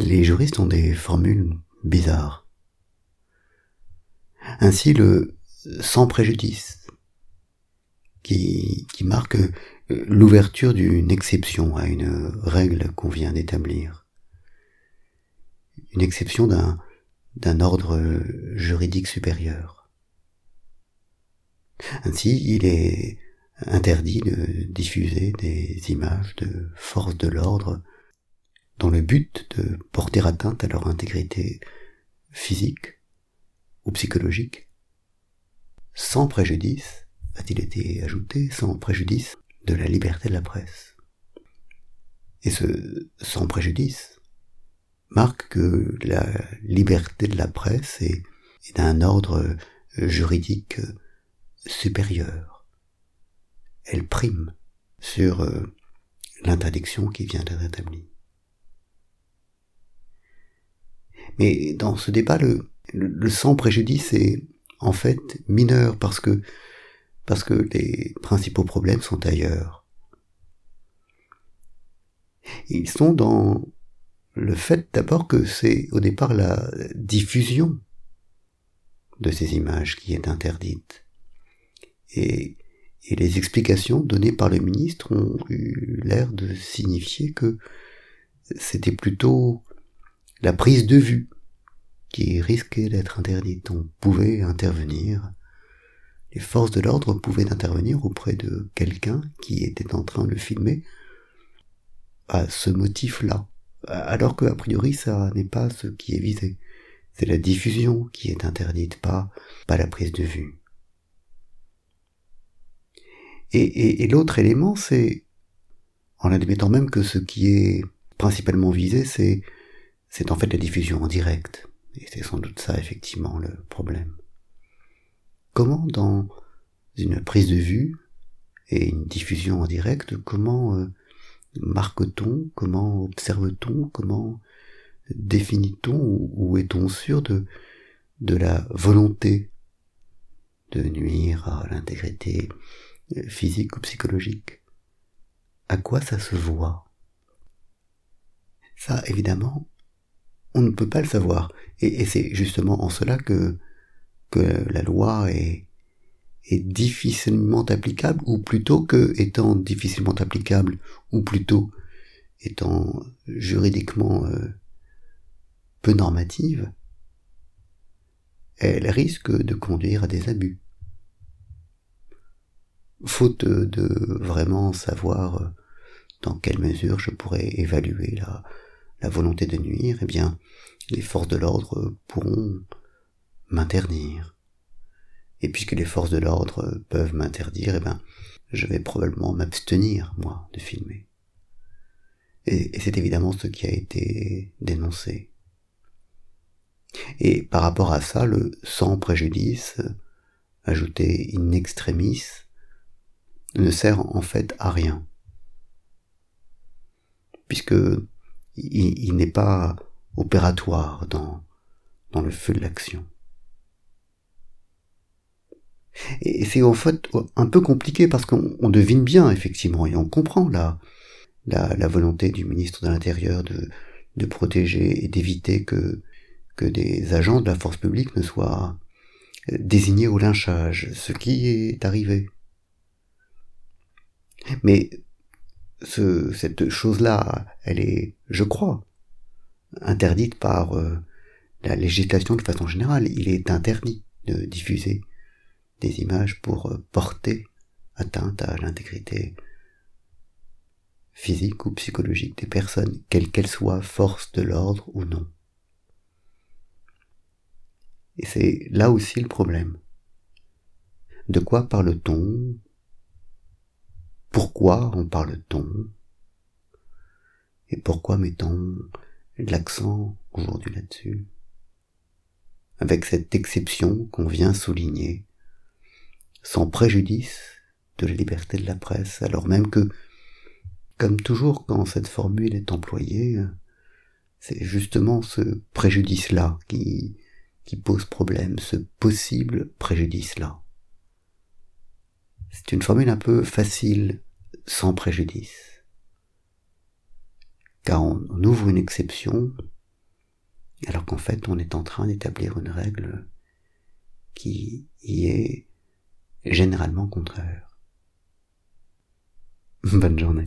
les juristes ont des formules bizarres. Ainsi le sans préjudice, qui, marque l'ouverture d'une exception à une règle qu'on vient d'établir. Une exception d'un, d'un ordre juridique supérieur. Ainsi, il est interdit de diffuser des images de forces de l'ordre dans le but de porter atteinte à leur intégrité physique ou psychologique, sans préjudice, a-t-il été ajouté, sans préjudice de la liberté de la presse. Et ce sans préjudice marque que la liberté de la presse est, d'un ordre juridique supérieur. Elle prime sur euh, l'interdiction qui vient d'être établie. Mais dans ce débat, le, le, sans préjudice est en fait mineur parce que parce que les principaux problèmes sont ailleurs. Ils sont dans le fait d'abord que c'est au départ la diffusion de ces images qui est interdite. Et, et les explications données par le ministre ont eu l'air de signifier que c'était plutôt la prise de vue qui risquait d'être interdite. On pouvait intervenir, les forces de l'ordre pouvaient intervenir auprès de quelqu'un qui était en train de filmer à ce motif-là, alors que a priori ça n'est pas ce qui est visé. C'est la diffusion qui est interdite, pas, pas la prise de vue. Et, et l'autre élément, c'est, en admettant même que ce qui est principalement visé, c'est c'est en fait la diffusion en direct. Et c'est sans doute ça effectivement le problème. Comment dans une prise de vue et une diffusion en direct, comment euh, marque-t-on, comment observe-t-on, comment définit-on ou est-on sûr de, de la volonté de nuire à l'intégrité physique ou psychologique? À quoi ça se voit? Ça, évidemment, on ne peut pas le savoir. Et, c'est justement en cela que, que la loi est, difficilement applicable, ou plutôt que étant difficilement applicable, ou plutôt étant juridiquement euh, peu normative, elle risque de conduire à des abus. Faute de vraiment savoir euh, dans quelle mesure je pourrais évaluer la, la volonté de nuire, eh bien, les forces de l'ordre pourront m'interdire. Et puisque les forces de l'ordre peuvent m'interdire, eh bien, je vais probablement m'abstenir, moi, de filmer. Et, c'est évidemment ce qui a été dénoncé. Et par rapport à ça, le sans préjudice, ajouté in extremis, ne sert en fait à rien. Puisque il, n'est pas opératoire dans, dans le feu de l'action. Et c'est en fait un peu compliqué parce qu'on devine bien effectivement et on comprend la, la, la volonté du ministre de l'Intérieur de, de protéger et d'éviter que, que des agents de la force publique ne soient désignés au lynchage, ce qui est arrivé. Mais ce, cette chose-là, elle est, je crois, interdite par euh, la législation de façon générale. Il est interdit de diffuser des images pour euh, porter atteinte à l'intégrité physique ou psychologique des personnes, quelles qu'elles soient force de l'ordre ou non. Et c'est là aussi le problème. De quoi parle-t-on? Pourquoi en parle-t-on? Et pourquoi mettons l'accent aujourd'hui là-dessus? Avec cette exception qu'on vient souligner, sans préjudice de la liberté de la presse, alors même que, comme toujours quand cette formule est employée, c'est justement ce préjudice-là qui, qui pose problème, ce possible préjudice-là. C'est une formule un peu facile, sans préjudice. Car on, ouvre une exception alors qu'en fait on est en train d'établir une règle qui y est généralement contraire. Bonne journée.